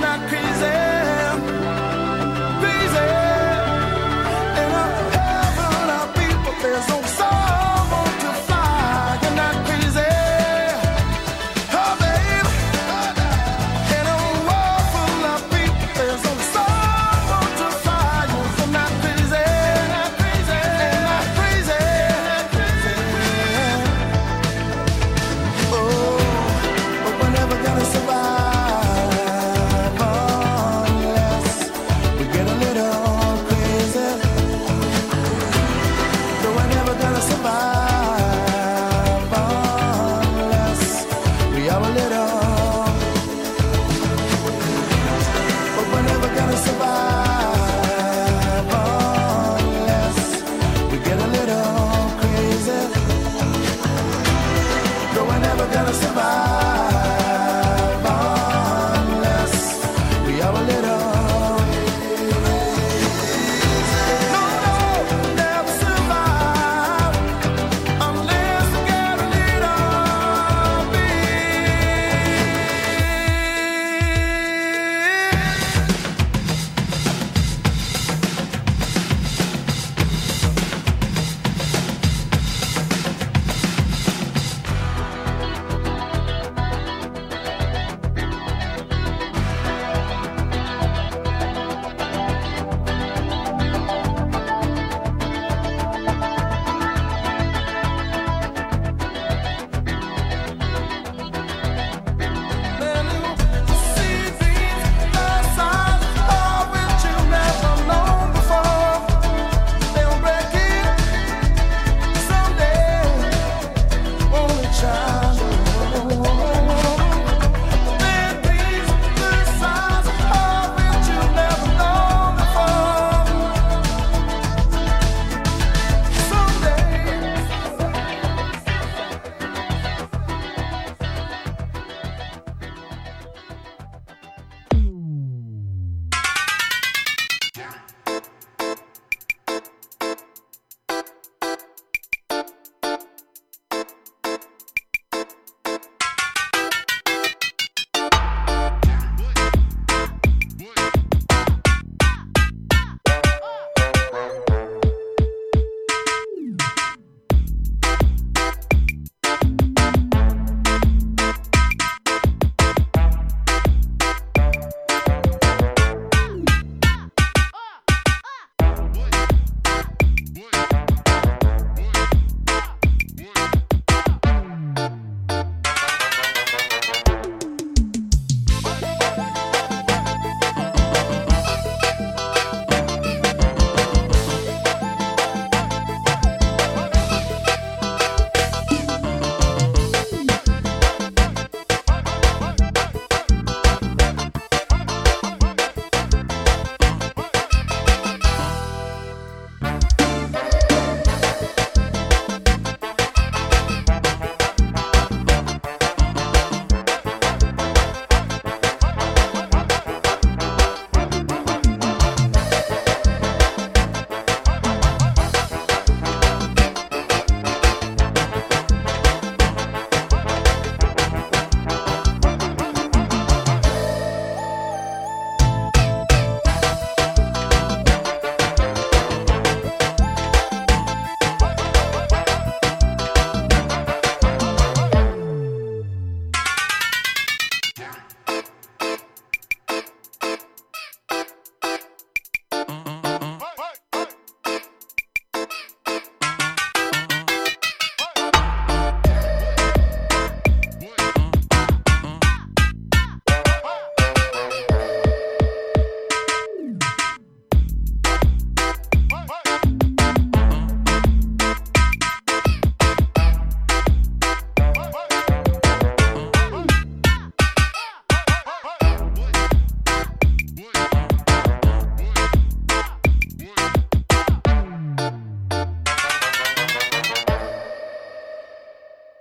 not crazy.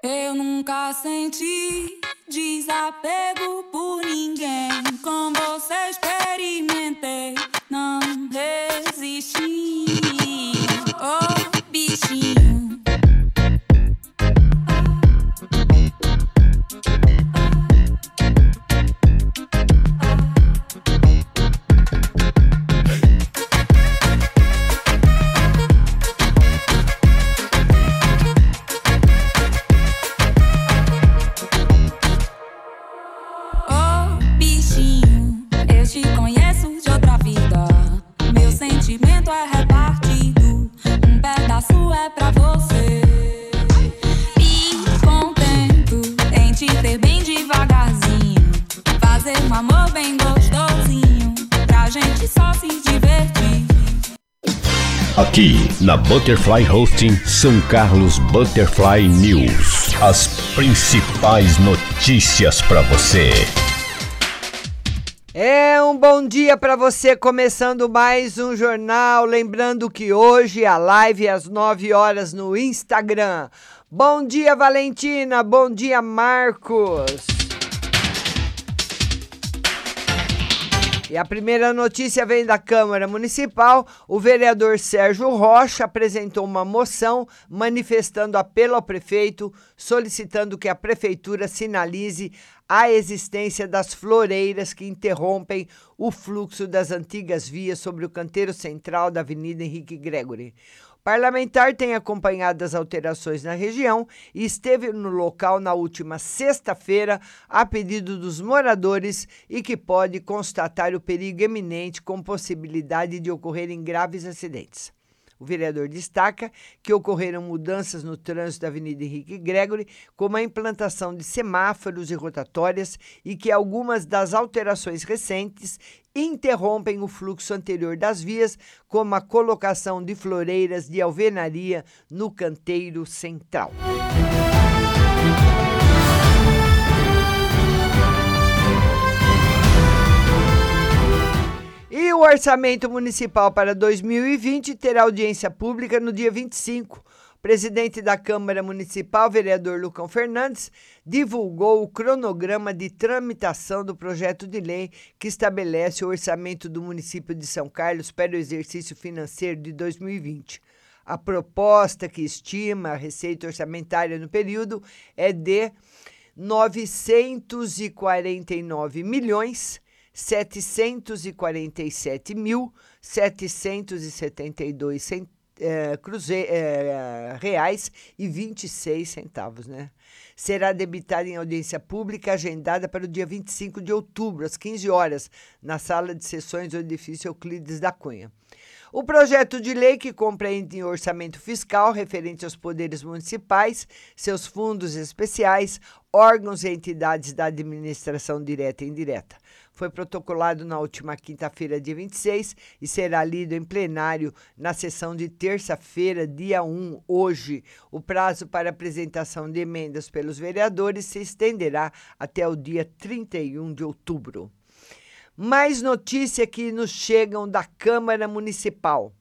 Nunca senti desapego por ninguém. Com você experimentei, não resisti. Aqui na Butterfly Hosting São Carlos Butterfly News. As principais notícias para você. É um bom dia para você, começando mais um jornal. Lembrando que hoje a live é às 9 horas no Instagram. Bom dia, Valentina. Bom dia, Marcos. E a primeira notícia vem da Câmara Municipal. O vereador Sérgio Rocha apresentou uma moção manifestando apelo ao prefeito, solicitando que a prefeitura sinalize a existência das floreiras que interrompem o fluxo das antigas vias sobre o canteiro central da Avenida Henrique Gregory. Parlamentar tem acompanhado as alterações na região e esteve no local na última sexta-feira a pedido dos moradores e que pode constatar o perigo eminente com possibilidade de ocorrerem graves acidentes. O vereador destaca que ocorreram mudanças no trânsito da Avenida Henrique Gregory, como a implantação de semáforos e rotatórias, e que algumas das alterações recentes interrompem o fluxo anterior das vias, como a colocação de floreiras de alvenaria no canteiro central. E orçamento municipal para 2020 terá audiência pública no dia 25. O presidente da Câmara Municipal, vereador Lucão Fernandes, divulgou o cronograma de tramitação do projeto de lei que estabelece o orçamento do município de São Carlos para o exercício financeiro de 2020. A proposta que estima a receita orçamentária no período é de 949 milhões 747.772 cent... é, cruze... é, reais e 26 centavos, né? Será debitada em audiência pública agendada para o dia 25 de outubro, às 15 horas, na sala de sessões do edifício Euclides da Cunha. O projeto de lei que compreende orçamento fiscal referente aos poderes municipais, seus fundos especiais, órgãos e entidades da administração direta e indireta. Foi protocolado na última quinta-feira, dia 26, e será lido em plenário na sessão de terça-feira, dia 1, hoje. O prazo para apresentação de emendas pelos vereadores se estenderá até o dia 31 de outubro. Mais notícia que nos chegam da Câmara Municipal.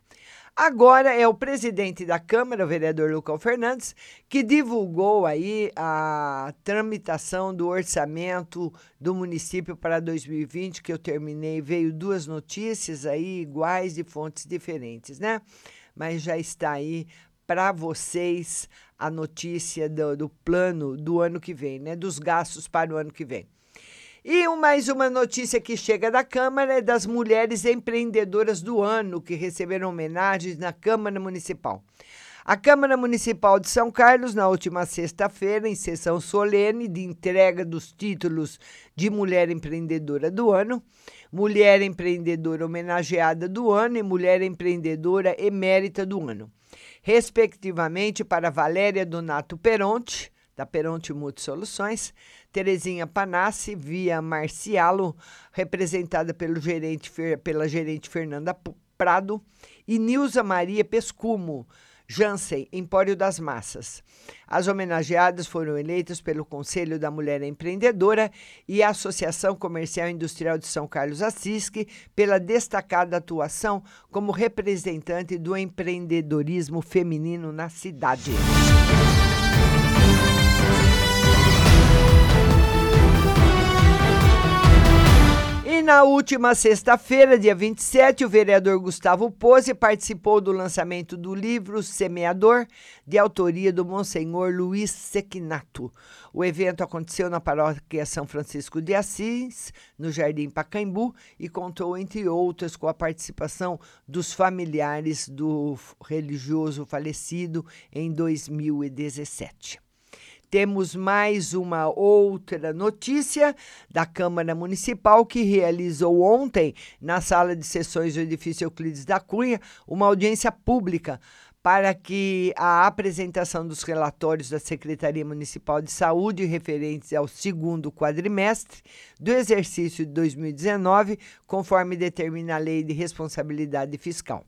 Agora é o presidente da Câmara, o vereador Lucão Fernandes, que divulgou aí a tramitação do orçamento do município para 2020, que eu terminei, veio duas notícias aí iguais de fontes diferentes, né? Mas já está aí para vocês a notícia do, do plano do ano que vem, né? Dos gastos para o ano que vem. E mais uma notícia que chega da Câmara é das mulheres empreendedoras do ano que receberam homenagens na Câmara Municipal. A Câmara Municipal de São Carlos, na última sexta-feira, em sessão solene de entrega dos títulos de Mulher Empreendedora do Ano, Mulher Empreendedora Homenageada do Ano e Mulher Empreendedora Emérita do Ano, respectivamente para Valéria Donato Peronte, da Peronte Multisoluções, Terezinha Panassi, via Marcialo, representada pelo gerente, pela gerente Fernanda Prado, e Nilza Maria Pescumo, Jansen, Empório das Massas. As homenageadas foram eleitas pelo Conselho da Mulher Empreendedora e a Associação Comercial e Industrial de São Carlos Assisque pela destacada atuação como representante do empreendedorismo feminino na cidade. Na última sexta-feira, dia 27, o vereador Gustavo Pose participou do lançamento do livro Semeador, de autoria do Monsenhor Luiz Sequinato. O evento aconteceu na paróquia São Francisco de Assis, no Jardim Pacaembu, e contou, entre outras, com a participação dos familiares do religioso falecido em 2017 temos mais uma outra notícia da Câmara Municipal que realizou ontem, na sala de sessões do edifício Euclides da Cunha, uma audiência pública para que a apresentação dos relatórios da Secretaria Municipal de Saúde referentes ao segundo quadrimestre do exercício de 2019, conforme determina a Lei de Responsabilidade Fiscal.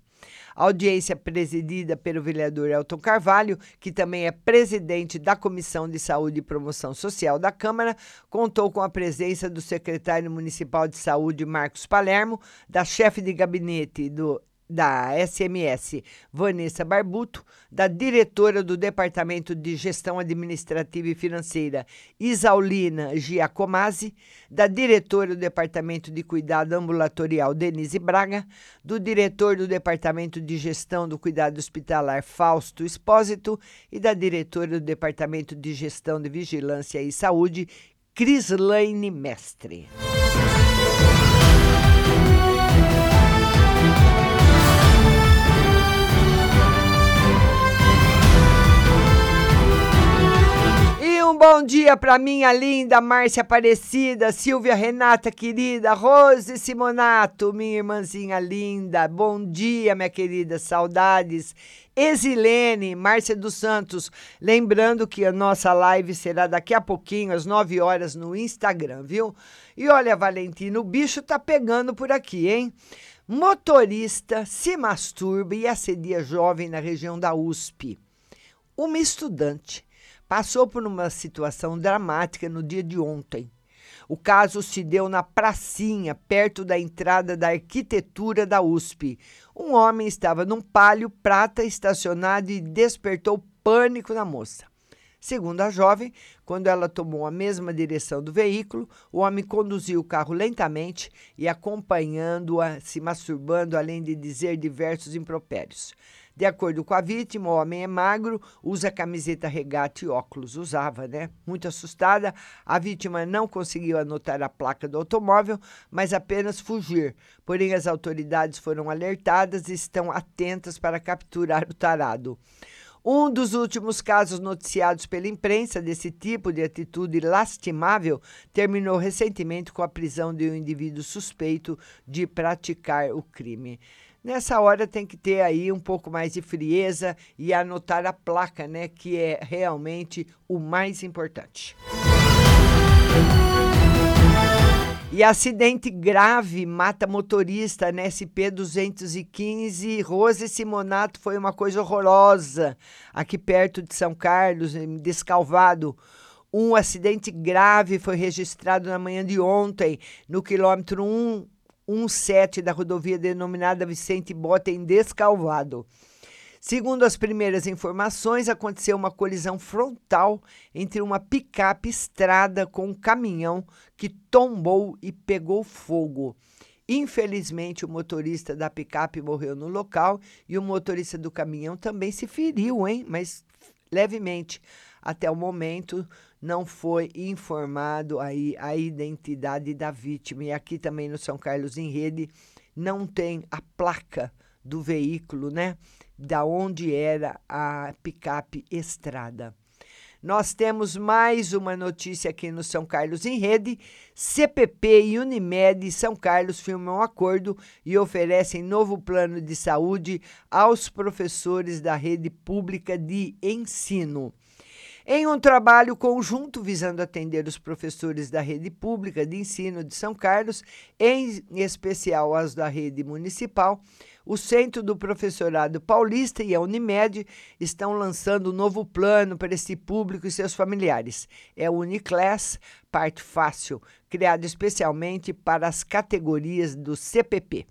A audiência presidida pelo vereador Elton Carvalho, que também é presidente da Comissão de Saúde e Promoção Social da Câmara, contou com a presença do secretário municipal de Saúde, Marcos Palermo, da chefe de gabinete do da SMS, Vanessa Barbuto, da diretora do Departamento de Gestão Administrativa e Financeira, Isaulina Giacomazzi, da diretora do Departamento de Cuidado Ambulatorial, Denise Braga, do diretor do Departamento de Gestão do Cuidado Hospitalar, Fausto Espósito, e da diretora do Departamento de Gestão de Vigilância e Saúde, Crislaine Mestre. um bom dia para minha linda Márcia Aparecida, Silvia Renata querida, Rose Simonato, minha irmãzinha linda. Bom dia, minha querida, saudades. Exilene, Márcia dos Santos, lembrando que a nossa live será daqui a pouquinho, às 9 horas, no Instagram, viu? E olha, Valentina, o bicho tá pegando por aqui, hein? Motorista se masturba e assedia jovem na região da USP. Uma estudante passou por uma situação dramática no dia de ontem. O caso se deu na pracinha, perto da entrada da arquitetura da USP. Um homem estava num palio prata estacionado e despertou pânico na moça. Segundo a jovem, quando ela tomou a mesma direção do veículo, o homem conduziu o carro lentamente e acompanhando-a, se masturbando, além de dizer diversos impropérios. De acordo com a vítima, o homem é magro, usa camiseta regata e óculos. Usava, né? Muito assustada, a vítima não conseguiu anotar a placa do automóvel, mas apenas fugir. Porém, as autoridades foram alertadas e estão atentas para capturar o tarado. Um dos últimos casos noticiados pela imprensa desse tipo de atitude lastimável terminou recentemente com a prisão de um indivíduo suspeito de praticar o crime. Nessa hora tem que ter aí um pouco mais de frieza e anotar a placa, né, que é realmente o mais importante. E acidente grave mata motorista na SP 215. Rose Simonato foi uma coisa horrorosa aqui perto de São Carlos, em Descalvado. Um acidente grave foi registrado na manhã de ontem, no quilômetro 1 17 da rodovia denominada Vicente Bota em Descalvado. Segundo as primeiras informações, aconteceu uma colisão frontal entre uma picape estrada com um caminhão que tombou e pegou fogo. Infelizmente, o motorista da picape morreu no local e o motorista do caminhão também se feriu, hein? Mas levemente. Até o momento, não foi informado aí a identidade da vítima. E aqui também no São Carlos em Rede não tem a placa do veículo, né? Da onde era a picape Estrada. Nós temos mais uma notícia aqui no São Carlos em Rede. CPP e Unimed São Carlos firmam um acordo e oferecem novo plano de saúde aos professores da rede pública de ensino. Em um trabalho conjunto visando atender os professores da rede pública de ensino de São Carlos, em especial as da rede municipal, o Centro do Professorado Paulista e a Unimed estão lançando um novo plano para esse público e seus familiares. É o Uniclass Parte Fácil, criado especialmente para as categorias do CPP,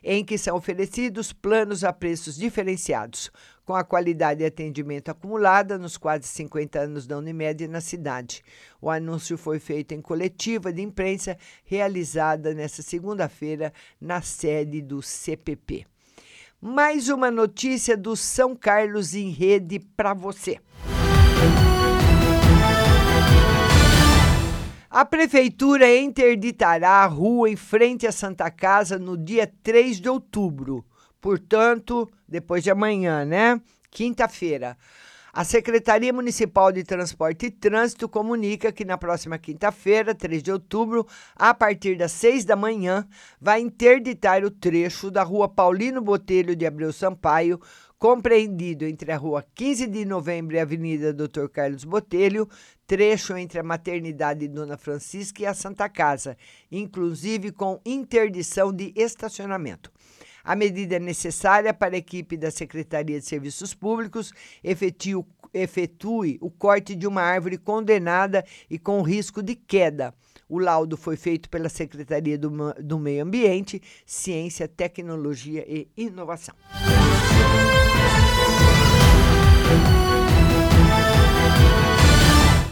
em que são oferecidos planos a preços diferenciados com a qualidade de atendimento acumulada nos quase 50 anos da Unimed na cidade. O anúncio foi feito em coletiva de imprensa realizada nesta segunda-feira na sede do CPP. Mais uma notícia do São Carlos em rede para você. A prefeitura interditará a rua em frente à Santa Casa no dia 3 de outubro. Portanto, depois de amanhã, né? Quinta-feira. A Secretaria Municipal de Transporte e Trânsito comunica que na próxima quinta-feira, 3 de outubro, a partir das 6 da manhã, vai interditar o trecho da rua Paulino Botelho de Abreu Sampaio, compreendido entre a rua 15 de novembro e a Avenida Dr. Carlos Botelho, trecho entre a Maternidade Dona Francisca e a Santa Casa, inclusive com interdição de estacionamento. A medida é necessária para a equipe da Secretaria de Serviços Públicos efetue, o corte de uma árvore condenada e com risco de queda. O laudo foi feito pela Secretaria do, do Meio Ambiente, Ciência, Tecnologia e Inovação.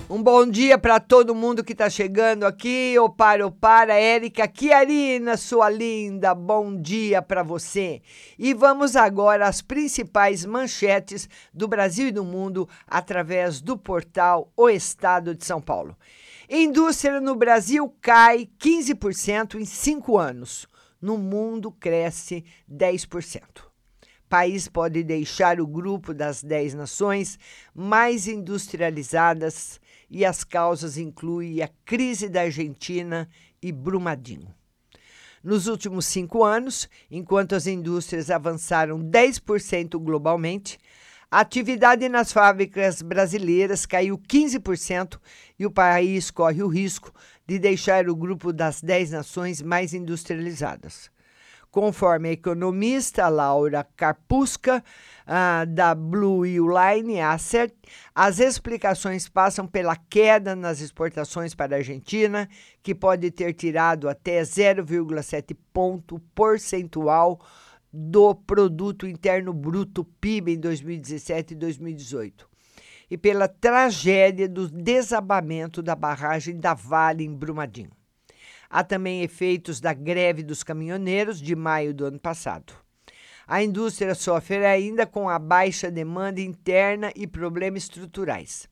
Um bom dia para todo mundo que está chegando aqui. O para, o para, Érica Chiarina, sua linda. Bom dia para você. E vamos agora às principais manchetes do Brasil e do mundo através do portal O Estado de São Paulo. Indústria no Brasil cai 15% em cinco anos. No mundo cresce 10% país pode deixar o grupo das 10 nações mais industrializadas e as causas incluem a crise da Argentina e Brumadinho. Nos últimos cinco anos, enquanto as indústrias avançaram 10% globalmente, a atividade nas fábricas brasileiras caiu 15% e o país corre o risco de deixar o grupo das 10 nações mais industrializadas. Conforme a economista Laura Carpusca, uh, da Blue Line Asset, as explicações passam pela queda nas exportações para a Argentina, que pode ter tirado até 0,7 ponto percentual do produto interno bruto PIB em 2017 e 2018. E pela tragédia do desabamento da barragem da Vale em Brumadinho. Há também efeitos da greve dos caminhoneiros de maio do ano passado. A indústria sofre ainda com a baixa demanda interna e problemas estruturais.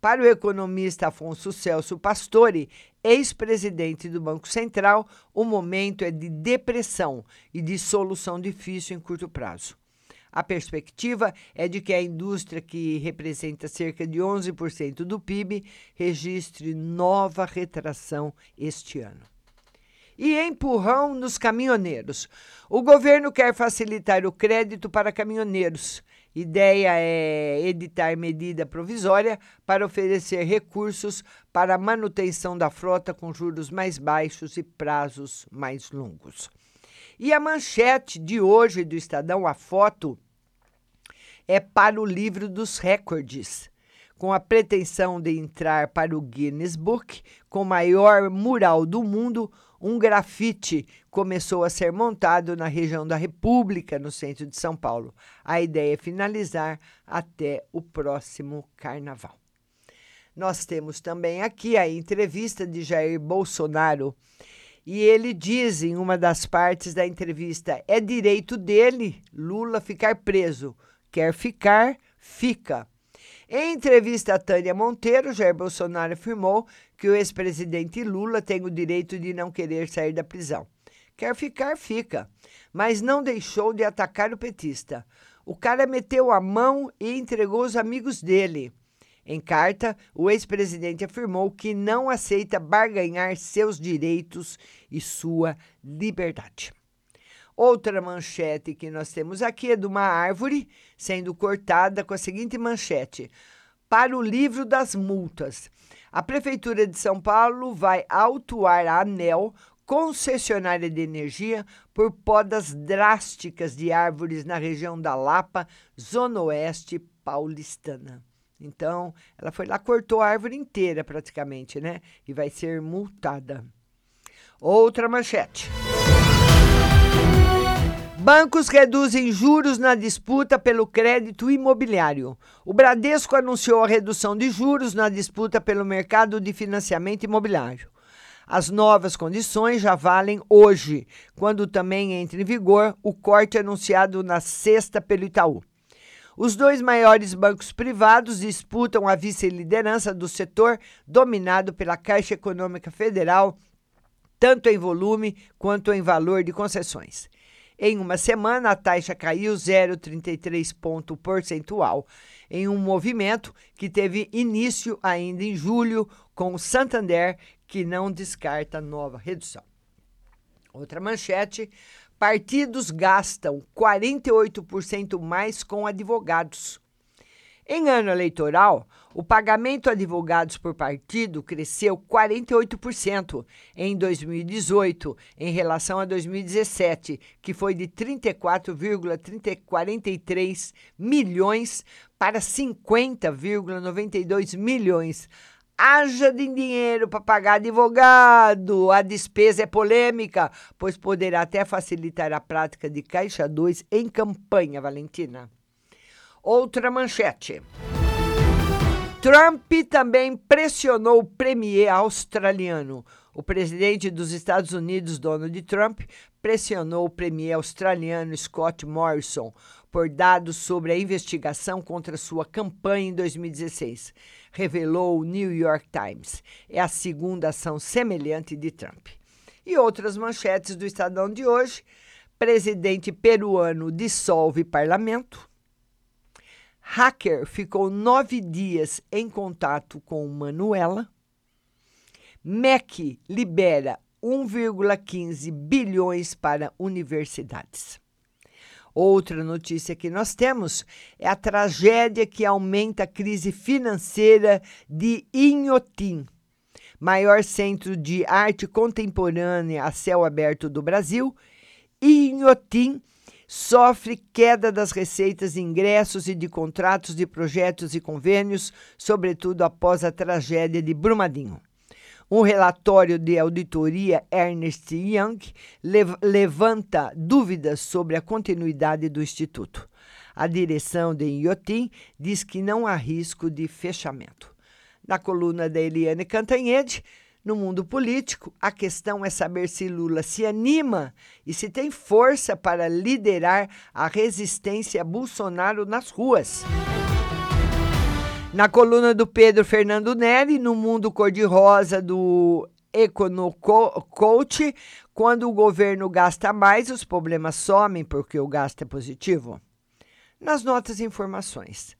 Para o economista Afonso Celso Pastore, ex-presidente do Banco Central, o momento é de depressão e de solução difícil em curto prazo. A perspectiva é de que a indústria, que representa cerca de 11% do PIB, registre nova retração este ano. E empurrão nos caminhoneiros. O governo quer facilitar o crédito para caminhoneiros. Ideia é editar medida provisória para oferecer recursos para a manutenção da frota com juros mais baixos e prazos mais longos. E a manchete de hoje do Estadão, a foto, é para o livro dos recordes, com a pretensão de entrar para o Guinness Book com maior mural do mundo. Um grafite começou a ser montado na região da República, no centro de São Paulo. A ideia é finalizar até o próximo carnaval. Nós temos também aqui a entrevista de Jair Bolsonaro. E ele diz em uma das partes da entrevista: é direito dele, Lula, ficar preso quer ficar, fica. Em entrevista a Tânia Monteiro, Jair Bolsonaro afirmou que o ex-presidente Lula tem o direito de não querer sair da prisão. Quer ficar, fica, mas não deixou de atacar o petista. O cara meteu a mão e entregou os amigos dele. Em carta, o ex-presidente afirmou que não aceita barganhar seus direitos e sua liberdade. Outra manchete que nós temos aqui é de uma árvore sendo cortada com a seguinte manchete: Para o livro das multas. A Prefeitura de São Paulo vai autuar a ANEL, concessionária de energia, por podas drásticas de árvores na região da Lapa, Zona Oeste paulistana. Então, ela foi lá, cortou a árvore inteira praticamente, né? E vai ser multada. Outra manchete. Bancos reduzem juros na disputa pelo crédito imobiliário. O Bradesco anunciou a redução de juros na disputa pelo mercado de financiamento imobiliário. As novas condições já valem hoje, quando também entra em vigor o corte anunciado na sexta pelo Itaú. Os dois maiores bancos privados disputam a vice-liderança do setor, dominado pela Caixa Econômica Federal, tanto em volume quanto em valor de concessões. Em uma semana, a taxa caiu 0,33 ponto percentual, em um movimento que teve início ainda em julho, com o Santander, que não descarta nova redução. Outra manchete: partidos gastam 48% mais com advogados. Em ano eleitoral, o pagamento a advogados por partido cresceu 48% em 2018 em relação a 2017, que foi de 34,43 milhões para 50,92 milhões. Haja de dinheiro para pagar advogado. A despesa é polêmica, pois poderá até facilitar a prática de Caixa 2 em campanha, Valentina. Outra manchete. Trump também pressionou o premier australiano. O presidente dos Estados Unidos, Donald Trump, pressionou o premier australiano Scott Morrison por dados sobre a investigação contra sua campanha em 2016, revelou o New York Times. É a segunda ação semelhante de Trump. E outras manchetes do Estadão de hoje: presidente peruano dissolve parlamento. Hacker ficou nove dias em contato com Manuela. MEC libera 1,15 bilhões para universidades. Outra notícia que nós temos é a tragédia que aumenta a crise financeira de Inhotim, maior centro de arte contemporânea a céu aberto do Brasil. Inhotim sofre queda das receitas de ingressos e de contratos de projetos e convênios, sobretudo após a tragédia de Brumadinho. Um relatório de auditoria Ernest Young lev levanta dúvidas sobre a continuidade do Instituto. A direção de Iotim diz que não há risco de fechamento. Na coluna da Eliane Cantanhede, no mundo político, a questão é saber se Lula se anima e se tem força para liderar a resistência a Bolsonaro nas ruas. Na coluna do Pedro Fernando Neri, no mundo cor-de-rosa do EconoCoach, quando o governo gasta mais, os problemas somem porque o gasto é positivo. Nas notas e informações,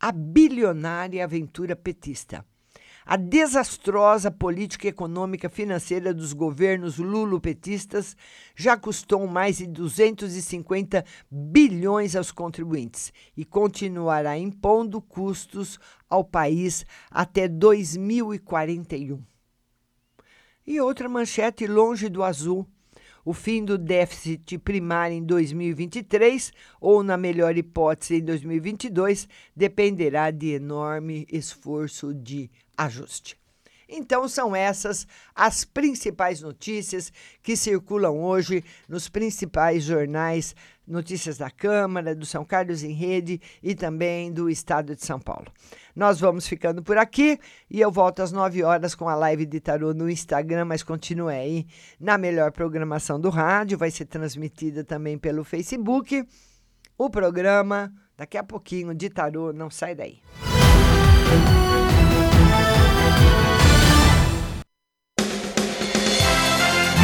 a bilionária aventura petista a desastrosa política econômica financeira dos governos lulopetistas já custou mais de 250 bilhões aos contribuintes e continuará impondo custos ao país até 2041. E outra manchete longe do azul. O fim do déficit primário em 2023, ou, na melhor hipótese, em 2022, dependerá de enorme esforço de ajuste. Então, são essas as principais notícias que circulam hoje nos principais jornais, notícias da Câmara, do São Carlos em Rede e também do Estado de São Paulo. Nós vamos ficando por aqui e eu volto às 9 horas com a live de tarô no Instagram, mas continue aí na melhor programação do rádio, vai ser transmitida também pelo Facebook. O programa, daqui a pouquinho, de tarô, não sai daí.